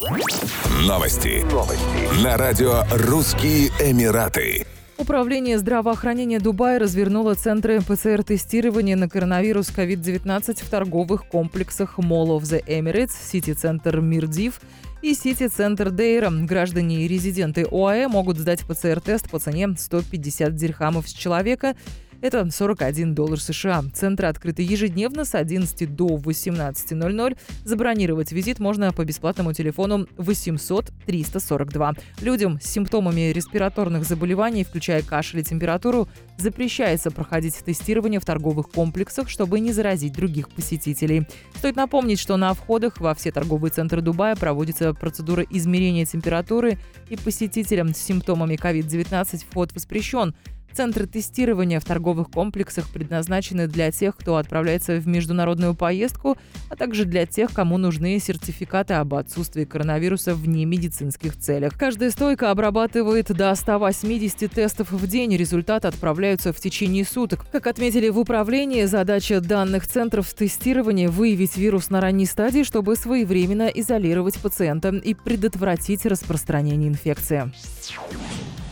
Новости. Новости. На радио «Русские Эмираты». Управление здравоохранения Дубая развернуло центры ПЦР-тестирования на коронавирус COVID-19 в торговых комплексах Mall of the Emirates, Сити-центр Мирдив и Сити-центр Дейра. Граждане и резиденты ОАЭ могут сдать ПЦР-тест по цене 150 дирхамов с человека – это 41 доллар США. Центры открыты ежедневно с 11 до 18.00. Забронировать визит можно по бесплатному телефону 800 342. Людям с симптомами респираторных заболеваний, включая кашель и температуру, запрещается проходить тестирование в торговых комплексах, чтобы не заразить других посетителей. Стоит напомнить, что на входах во все торговые центры Дубая проводится процедура измерения температуры, и посетителям с симптомами COVID-19 вход воспрещен. Центры тестирования в торговых комплексах предназначены для тех, кто отправляется в международную поездку, а также для тех, кому нужны сертификаты об отсутствии коронавируса в немедицинских целях. Каждая стойка обрабатывает до 180 тестов в день. Результаты отправляются в течение суток. Как отметили в управлении, задача данных центров тестирования – выявить вирус на ранней стадии, чтобы своевременно изолировать пациента и предотвратить распространение инфекции.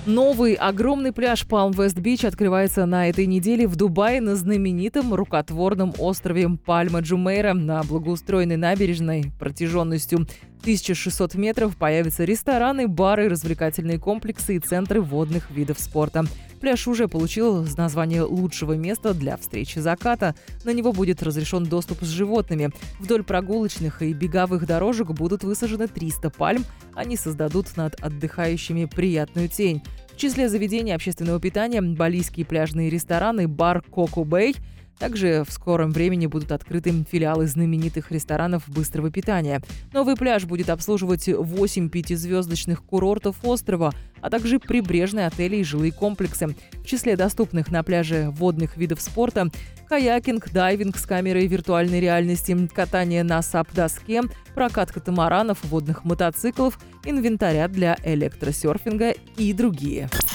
Новый огромный пляж Palm West Beach открывается на этой неделе в Дубае на знаменитом рукотворном острове Пальма Джумейра на благоустроенной набережной протяженностью 1600 метров появятся рестораны, бары, развлекательные комплексы и центры водных видов спорта. Пляж уже получил название лучшего места для встречи заката. На него будет разрешен доступ с животными. Вдоль прогулочных и беговых дорожек будут высажены 300 пальм. Они создадут над отдыхающими приятную тень. В числе заведений общественного питания – балийские пляжные рестораны, бар «Коко Бэй», также в скором времени будут открыты филиалы знаменитых ресторанов быстрого питания. Новый пляж будет обслуживать 8 пятизвездочных курортов острова, а также прибрежные отели и жилые комплексы. В числе доступных на пляже водных видов спорта каякинг, дайвинг с камерой виртуальной реальности, катание на сап-доске, прокат катамаранов, водных мотоциклов, инвентаря для электросерфинга и другие.